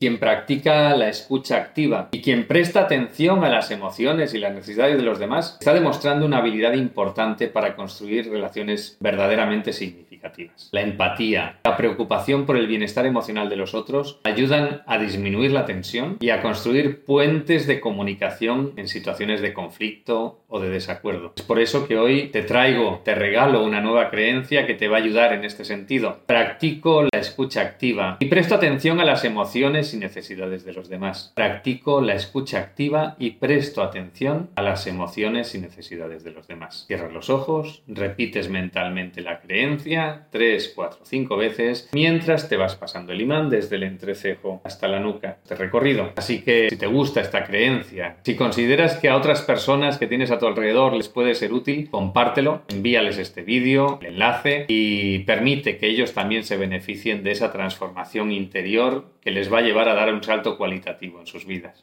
Quien practica la escucha activa y quien presta atención a las emociones y las necesidades de los demás está demostrando una habilidad importante para construir relaciones verdaderamente significativas. La empatía, la preocupación por el bienestar emocional de los otros ayudan a disminuir la tensión y a construir puentes de comunicación en situaciones de conflicto o de desacuerdo. Es por eso que hoy te traigo, te regalo una nueva creencia que te va a ayudar en este sentido. Practico escucha activa y presto atención a las emociones y necesidades de los demás. Practico la escucha activa y presto atención a las emociones y necesidades de los demás. Cierras los ojos, repites mentalmente la creencia 3, 4, 5 veces mientras te vas pasando el imán desde el entrecejo hasta la nuca. Este recorrido. Así que si te gusta esta creencia, si consideras que a otras personas que tienes a tu alrededor les puede ser útil, compártelo, envíales este vídeo, el enlace y permite que ellos también se de esa transformación interior que les va a llevar a dar un salto cualitativo en sus vidas.